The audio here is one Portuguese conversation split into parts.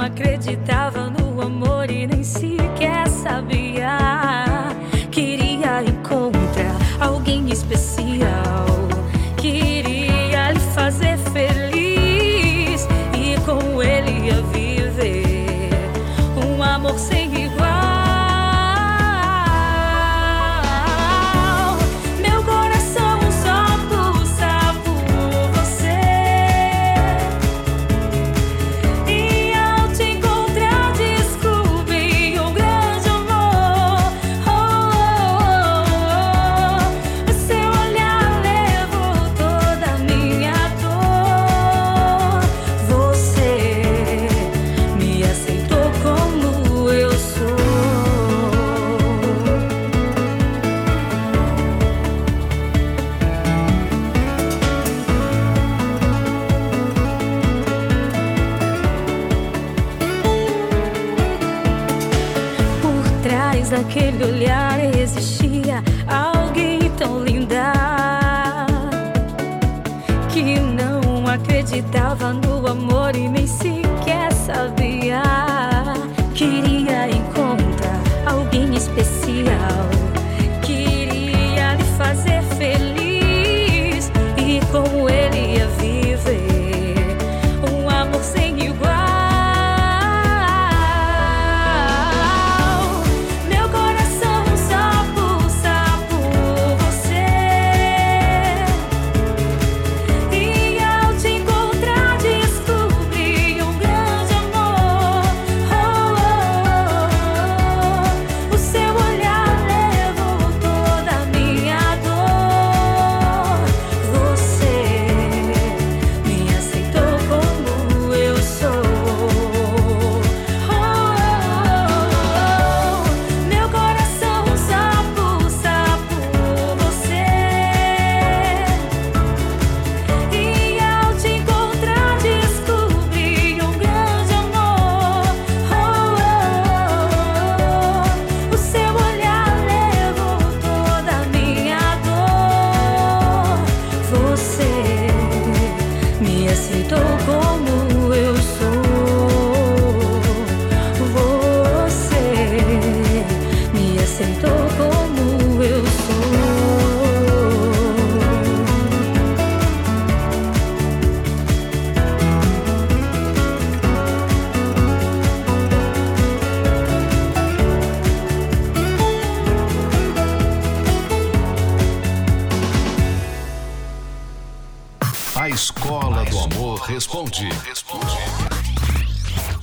acreditar.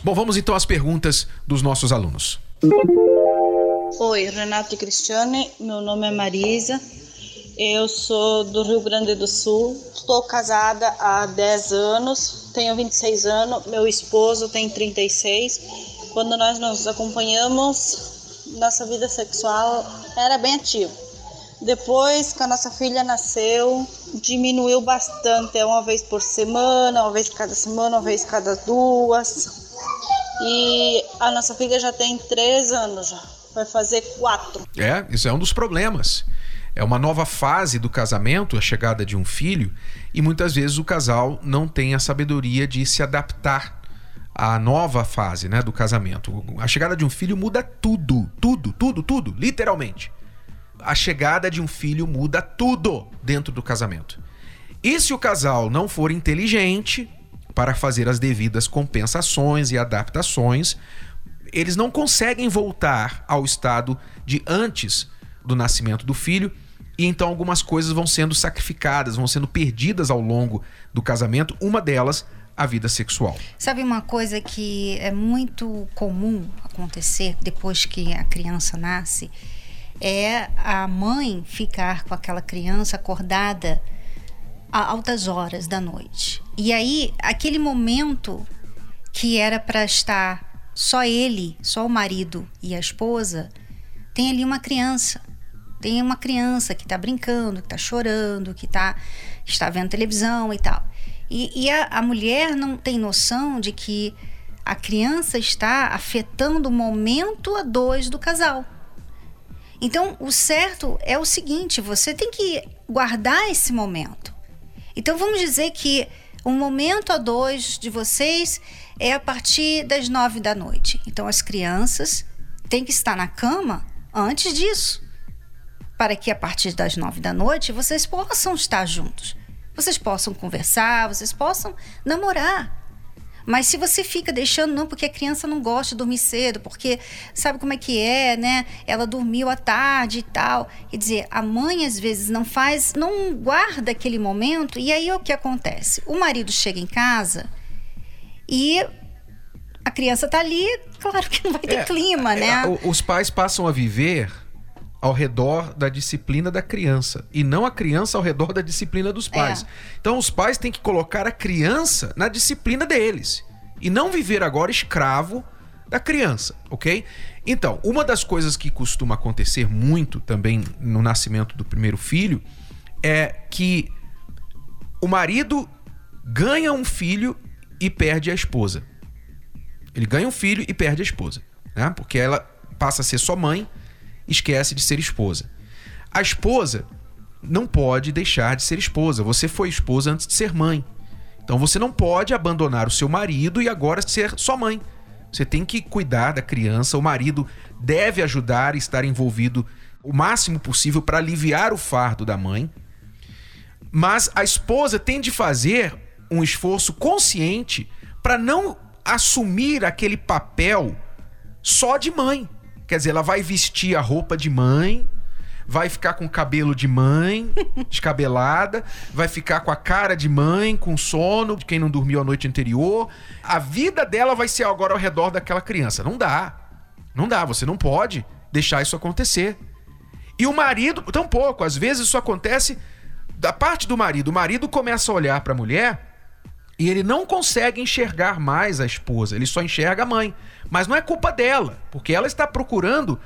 Bom, vamos então às perguntas dos nossos alunos. Oi, Renato e Cristiane, meu nome é Marisa, eu sou do Rio Grande do Sul, estou casada há 10 anos, tenho 26 anos, meu esposo tem 36. Quando nós nos acompanhamos, nossa vida sexual era bem ativa. Depois que a nossa filha nasceu, diminuiu bastante, é uma vez por semana, uma vez cada semana, uma vez cada duas. E a nossa filha já tem três anos já. Vai fazer quatro. É, isso é um dos problemas. É uma nova fase do casamento, a chegada de um filho, e muitas vezes o casal não tem a sabedoria de se adaptar à nova fase né, do casamento. A chegada de um filho muda tudo, tudo, tudo, tudo, literalmente. A chegada de um filho muda tudo dentro do casamento. E se o casal não for inteligente, para fazer as devidas compensações e adaptações, eles não conseguem voltar ao estado de antes do nascimento do filho e então algumas coisas vão sendo sacrificadas, vão sendo perdidas ao longo do casamento. Uma delas, a vida sexual. Sabe uma coisa que é muito comum acontecer depois que a criança nasce? É a mãe ficar com aquela criança acordada a altas horas da noite. E aí, aquele momento que era para estar só ele, só o marido e a esposa, tem ali uma criança. Tem uma criança que está brincando, que está chorando, que tá, está vendo televisão e tal. E, e a, a mulher não tem noção de que a criança está afetando o momento a dois do casal. Então, o certo é o seguinte: você tem que guardar esse momento. Então, vamos dizer que o momento a dois de vocês é a partir das nove da noite. Então, as crianças têm que estar na cama antes disso, para que a partir das nove da noite vocês possam estar juntos vocês possam conversar, vocês possam namorar. Mas se você fica deixando, não, porque a criança não gosta de dormir cedo, porque sabe como é que é, né? Ela dormiu à tarde e tal. Quer dizer, a mãe às vezes não faz, não guarda aquele momento, e aí o que acontece? O marido chega em casa e a criança tá ali, claro que não vai ter é, clima, é, né? Os pais passam a viver ao redor da disciplina da criança e não a criança ao redor da disciplina dos pais. É. Então os pais têm que colocar a criança na disciplina deles e não viver agora escravo da criança, ok? Então, uma das coisas que costuma acontecer muito também no nascimento do primeiro filho é que o marido ganha um filho e perde a esposa. Ele ganha um filho e perde a esposa, né? Porque ela passa a ser só mãe esquece de ser esposa. A esposa não pode deixar de ser esposa. Você foi esposa antes de ser mãe. Então você não pode abandonar o seu marido e agora ser só mãe. Você tem que cuidar da criança. O marido deve ajudar e estar envolvido o máximo possível para aliviar o fardo da mãe. Mas a esposa tem de fazer um esforço consciente para não assumir aquele papel só de mãe. Quer dizer, ela vai vestir a roupa de mãe, vai ficar com o cabelo de mãe, descabelada, vai ficar com a cara de mãe, com sono de quem não dormiu a noite anterior. A vida dela vai ser agora ao redor daquela criança. Não dá. Não dá, você não pode deixar isso acontecer. E o marido, tampouco, às vezes isso acontece da parte do marido. O marido começa a olhar para a mulher e ele não consegue enxergar mais a esposa, ele só enxerga a mãe. Mas não é culpa dela, porque ela está procurando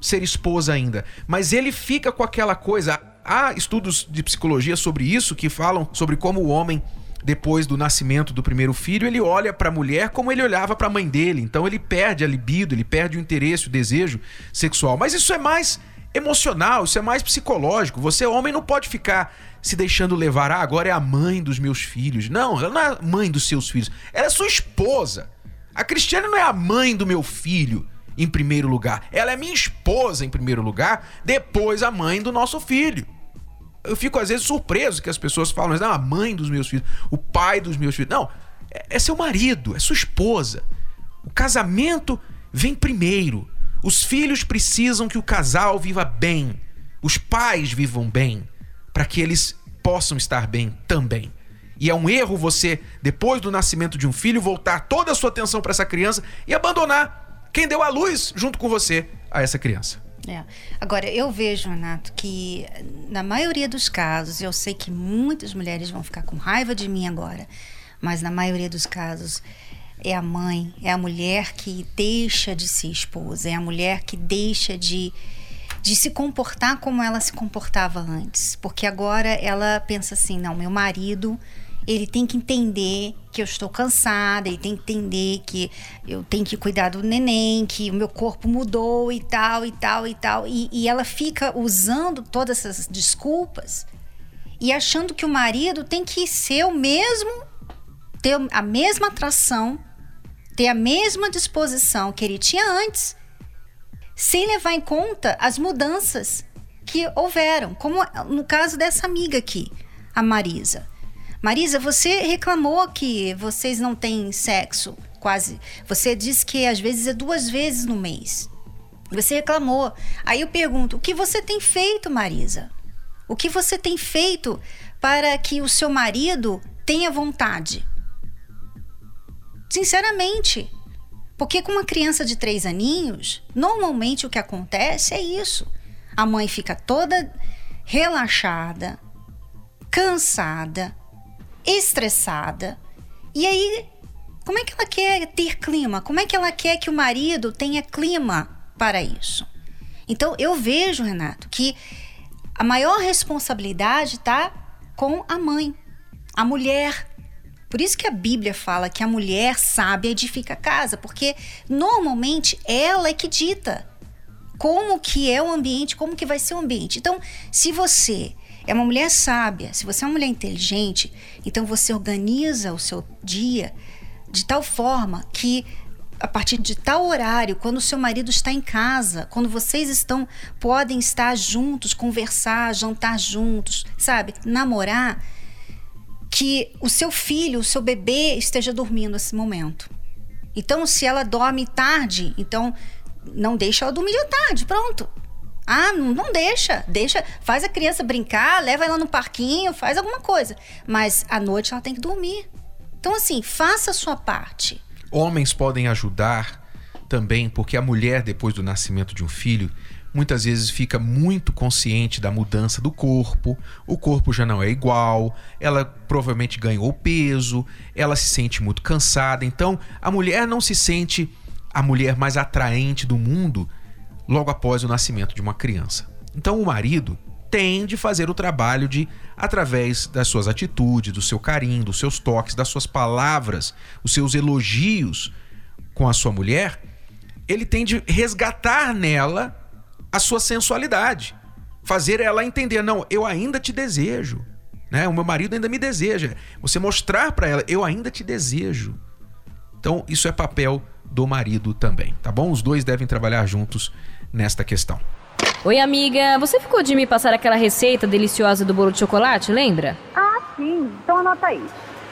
ser esposa ainda. Mas ele fica com aquela coisa. Há estudos de psicologia sobre isso que falam sobre como o homem depois do nascimento do primeiro filho, ele olha para a mulher como ele olhava para a mãe dele. Então ele perde a libido, ele perde o interesse, o desejo sexual. Mas isso é mais emocional, isso é mais psicológico. Você, homem, não pode ficar se deixando levar, ah, agora é a mãe dos meus filhos. Não, ela não é a mãe dos seus filhos. Ela é sua esposa. A Cristiane não é a mãe do meu filho em primeiro lugar. Ela é minha esposa em primeiro lugar, depois a mãe do nosso filho. Eu fico às vezes surpreso que as pessoas falam, não, a mãe dos meus filhos, o pai dos meus filhos. Não, é, é seu marido, é sua esposa. O casamento vem primeiro. Os filhos precisam que o casal viva bem, os pais vivam bem para que eles possam estar bem também. E é um erro você, depois do nascimento de um filho, voltar toda a sua atenção para essa criança e abandonar quem deu a luz junto com você a essa criança. É. Agora, eu vejo, Renato, que na maioria dos casos, eu sei que muitas mulheres vão ficar com raiva de mim agora, mas na maioria dos casos é a mãe, é a mulher que deixa de ser esposa, é a mulher que deixa de de se comportar como ela se comportava antes, porque agora ela pensa assim, não, meu marido ele tem que entender que eu estou cansada, ele tem que entender que eu tenho que cuidar do neném, que o meu corpo mudou e tal, e tal, e tal. E, e ela fica usando todas essas desculpas e achando que o marido tem que ser o mesmo, ter a mesma atração, ter a mesma disposição que ele tinha antes sem levar em conta as mudanças que houveram, como no caso dessa amiga aqui, a Marisa. Marisa, você reclamou que vocês não têm sexo quase. Você disse que às vezes é duas vezes no mês. Você reclamou. Aí eu pergunto: o que você tem feito, Marisa? O que você tem feito para que o seu marido tenha vontade? Sinceramente. Porque com uma criança de três aninhos, normalmente o que acontece é isso. A mãe fica toda relaxada, cansada, estressada. E aí, como é que ela quer ter clima? Como é que ela quer que o marido tenha clima para isso? Então, eu vejo, Renato, que a maior responsabilidade está com a mãe, a mulher. Por isso que a Bíblia fala que a mulher sábia edifica a casa, porque normalmente ela é que dita como que é o ambiente, como que vai ser o ambiente. Então, se você é uma mulher sábia, se você é uma mulher inteligente, então você organiza o seu dia de tal forma que a partir de tal horário, quando o seu marido está em casa, quando vocês estão podem estar juntos, conversar, jantar juntos, sabe? Namorar, que o seu filho, o seu bebê esteja dormindo nesse momento. Então, se ela dorme tarde, então não deixa ela dormir de tarde, pronto. Ah, não, não deixa. Deixa, faz a criança brincar, leva ela no parquinho, faz alguma coisa. Mas à noite ela tem que dormir. Então, assim, faça a sua parte. Homens podem ajudar também, porque a mulher, depois do nascimento de um filho, muitas vezes fica muito consciente da mudança do corpo, o corpo já não é igual, ela provavelmente ganhou peso, ela se sente muito cansada. Então, a mulher não se sente a mulher mais atraente do mundo logo após o nascimento de uma criança. Então o marido tem de fazer o trabalho de, através das suas atitudes, do seu carinho, dos seus toques, das suas palavras, os seus elogios com a sua mulher, ele tem de resgatar nela a sua sensualidade, fazer ela entender, não, eu ainda te desejo, né? O meu marido ainda me deseja. Você mostrar para ela, eu ainda te desejo. Então, isso é papel do marido também, tá bom? Os dois devem trabalhar juntos nesta questão. Oi, amiga. Você ficou de me passar aquela receita deliciosa do bolo de chocolate, lembra? Ah, sim. Então anota aí.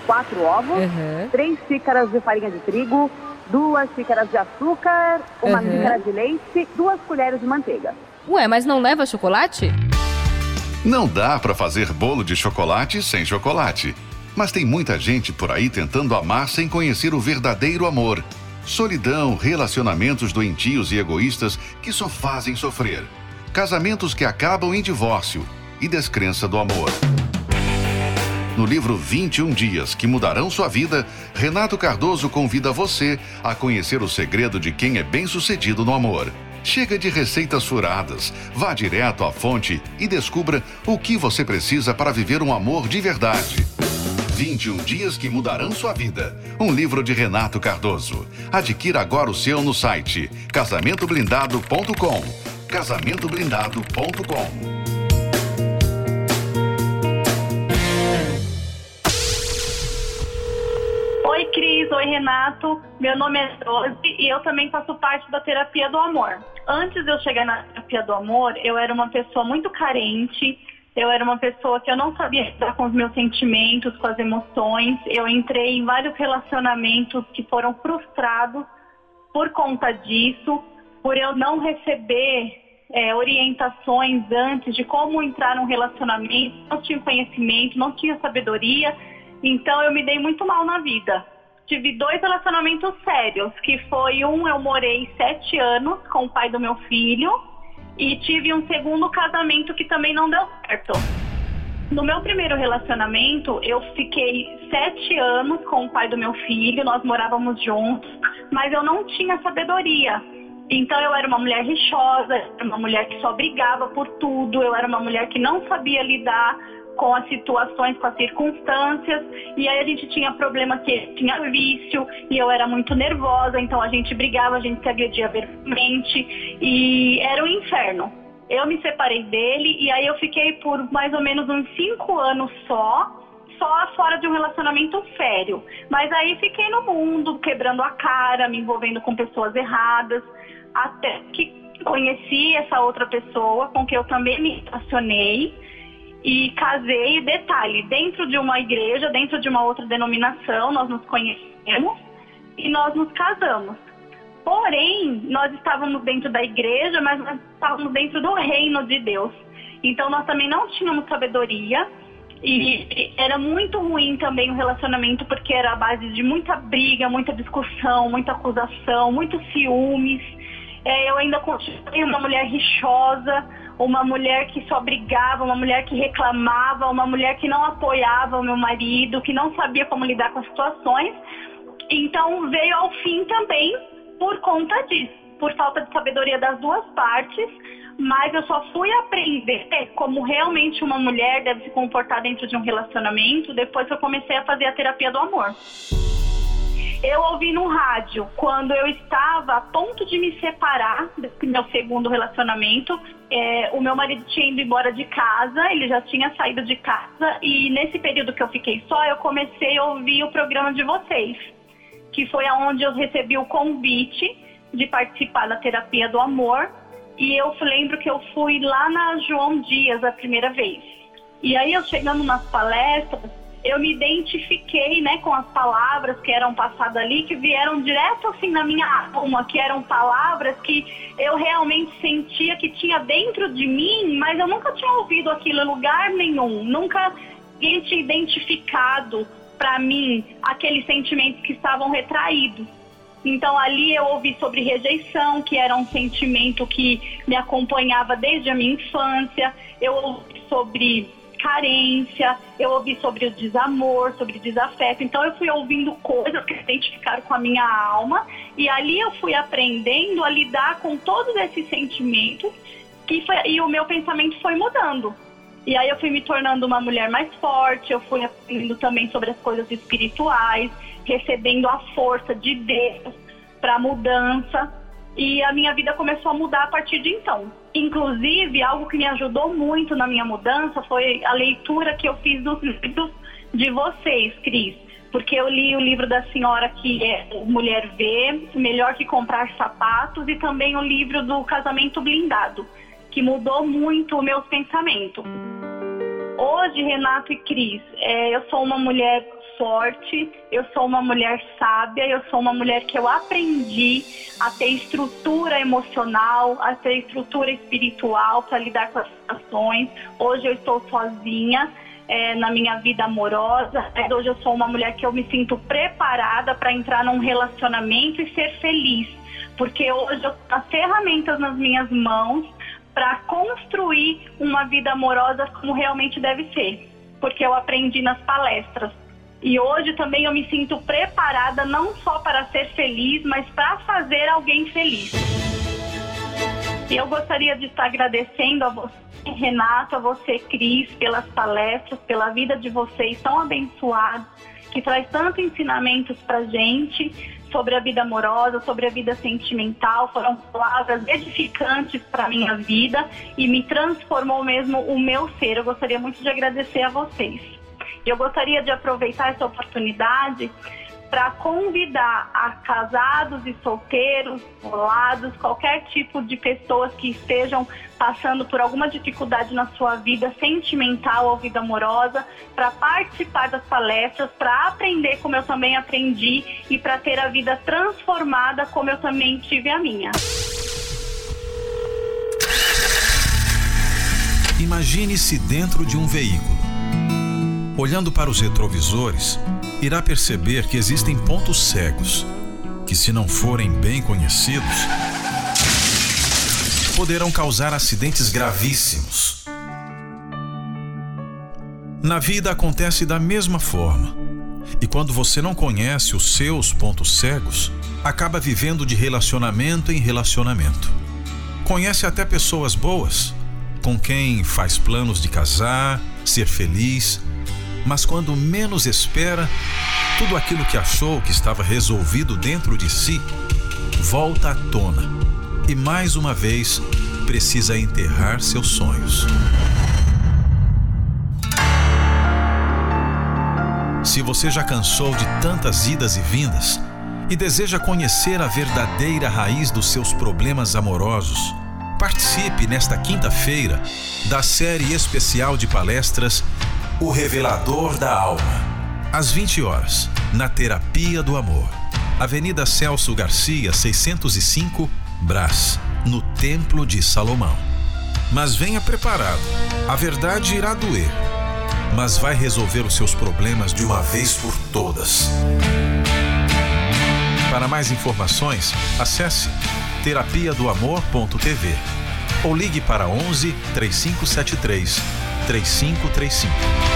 Quatro ovos, uhum. três xícaras de farinha de trigo, duas xícaras de açúcar, uma uhum. xícara de leite, duas colheres de manteiga. Ué, mas não leva chocolate? Não dá para fazer bolo de chocolate sem chocolate. Mas tem muita gente por aí tentando amar sem conhecer o verdadeiro amor. Solidão, relacionamentos doentios e egoístas que só fazem sofrer. Casamentos que acabam em divórcio e descrença do amor. No livro 21 Dias que Mudarão Sua Vida, Renato Cardoso convida você a conhecer o segredo de quem é bem-sucedido no amor. Chega de receitas furadas, vá direto à fonte e descubra o que você precisa para viver um amor de verdade. 21 Dias que Mudarão Sua Vida. Um livro de Renato Cardoso. Adquira agora o seu no site casamentoblindado.com. Casamentoblindado.com. Cris. Oi, Renato. Meu nome é Rose e eu também faço parte da terapia do amor. Antes de eu chegar na terapia do amor, eu era uma pessoa muito carente eu era uma pessoa que eu não sabia lidar com os meus sentimentos, com as emoções. Eu entrei em vários relacionamentos que foram frustrados por conta disso, por eu não receber é, orientações antes de como entrar num relacionamento, não tinha conhecimento, não tinha sabedoria, então eu me dei muito mal na vida. Tive dois relacionamentos sérios, que foi um, eu morei sete anos com o pai do meu filho, e tive um segundo casamento que também não deu certo. No meu primeiro relacionamento, eu fiquei sete anos com o pai do meu filho, nós morávamos juntos, mas eu não tinha sabedoria. Então eu era uma mulher rixosa, uma mulher que só brigava por tudo, eu era uma mulher que não sabia lidar com as situações, com as circunstâncias. E aí a gente tinha problema que tinha vício e eu era muito nervosa, então a gente brigava, a gente se agredia verbalmente e era um inferno. Eu me separei dele e aí eu fiquei por mais ou menos uns cinco anos só, só fora de um relacionamento sério. Mas aí fiquei no mundo, quebrando a cara, me envolvendo com pessoas erradas, até que conheci essa outra pessoa com quem eu também me relacionei e casei, detalhe, dentro de uma igreja, dentro de uma outra denominação, nós nos conhecemos e nós nos casamos. Porém, nós estávamos dentro da igreja, mas nós estávamos dentro do reino de Deus. Então, nós também não tínhamos sabedoria E era muito ruim também o relacionamento, porque era a base de muita briga, muita discussão, muita acusação, muitos ciúmes. É, eu ainda continuei uma mulher rixosa, uma mulher que só brigava, uma mulher que reclamava, uma mulher que não apoiava o meu marido, que não sabia como lidar com as situações. Então veio ao fim também por conta disso, por falta de sabedoria das duas partes, mas eu só fui aprender como realmente uma mulher deve se comportar dentro de um relacionamento depois que eu comecei a fazer a terapia do amor. Eu ouvi no rádio quando eu estava a ponto de me separar do meu segundo relacionamento. É, o meu marido tinha ido embora de casa, ele já tinha saído de casa, e nesse período que eu fiquei só, eu comecei a ouvir o programa de vocês, que foi aonde eu recebi o convite de participar da terapia do amor. E eu lembro que eu fui lá na João Dias a primeira vez. E aí eu chegando nas palestras, eu me identifiquei, né, com as palavras que eram passadas ali, que vieram direto assim na minha alma, que eram palavras que eu realmente sentia que tinha dentro de mim, mas eu nunca tinha ouvido aquilo em lugar nenhum, nunca tinha identificado para mim aqueles sentimentos que estavam retraídos. Então ali eu ouvi sobre rejeição, que era um sentimento que me acompanhava desde a minha infância. Eu ouvi sobre carência, eu ouvi sobre o desamor, sobre o desafeto. Então eu fui ouvindo coisas que identificaram com a minha alma e ali eu fui aprendendo a lidar com todos esses sentimentos que foi, e o meu pensamento foi mudando. E aí eu fui me tornando uma mulher mais forte, eu fui aprendendo também sobre as coisas espirituais, recebendo a força de Deus para mudança e a minha vida começou a mudar a partir de então. Inclusive, algo que me ajudou muito na minha mudança foi a leitura que eu fiz dos livros de vocês, Cris. Porque eu li o livro da senhora que é Mulher Vê, Melhor que Comprar Sapatos, e também o livro do Casamento Blindado, que mudou muito os meus pensamentos. Hoje, Renato e Cris, é, eu sou uma mulher forte, eu sou uma mulher sábia, eu sou uma mulher que eu aprendi a ter estrutura emocional, a ter estrutura espiritual para lidar com as situações. Hoje eu estou sozinha. É, na minha vida amorosa. É, hoje eu sou uma mulher que eu me sinto preparada para entrar num relacionamento e ser feliz, porque hoje eu tenho as ferramentas nas minhas mãos para construir uma vida amorosa como realmente deve ser, porque eu aprendi nas palestras. E hoje também eu me sinto preparada não só para ser feliz, mas para fazer alguém feliz. Eu gostaria de estar agradecendo a você, Renato, a você, Cris, pelas palestras, pela vida de vocês tão abençoados, que traz tantos ensinamentos para gente sobre a vida amorosa, sobre a vida sentimental. Foram palavras edificantes para minha vida e me transformou mesmo o meu ser. Eu gostaria muito de agradecer a vocês. Eu gostaria de aproveitar essa oportunidade para convidar a casados e solteiros, lados, qualquer tipo de pessoas que estejam passando por alguma dificuldade na sua vida sentimental ou vida amorosa, para participar das palestras, para aprender como eu também aprendi e para ter a vida transformada como eu também tive a minha. Imagine-se dentro de um veículo Olhando para os retrovisores, irá perceber que existem pontos cegos que, se não forem bem conhecidos, poderão causar acidentes gravíssimos. Na vida acontece da mesma forma. E quando você não conhece os seus pontos cegos, acaba vivendo de relacionamento em relacionamento. Conhece até pessoas boas, com quem faz planos de casar, ser feliz, mas quando menos espera, tudo aquilo que achou que estava resolvido dentro de si volta à tona e mais uma vez precisa enterrar seus sonhos. Se você já cansou de tantas idas e vindas e deseja conhecer a verdadeira raiz dos seus problemas amorosos, participe nesta quinta-feira da série especial de palestras o Revelador da Alma. Às 20 horas, na Terapia do Amor. Avenida Celso Garcia, 605, Brás, no Templo de Salomão. Mas venha preparado. A verdade irá doer, mas vai resolver os seus problemas de uma vez por todas. Para mais informações, acesse terapia do amor.tv ou ligue para 11 3573 3535.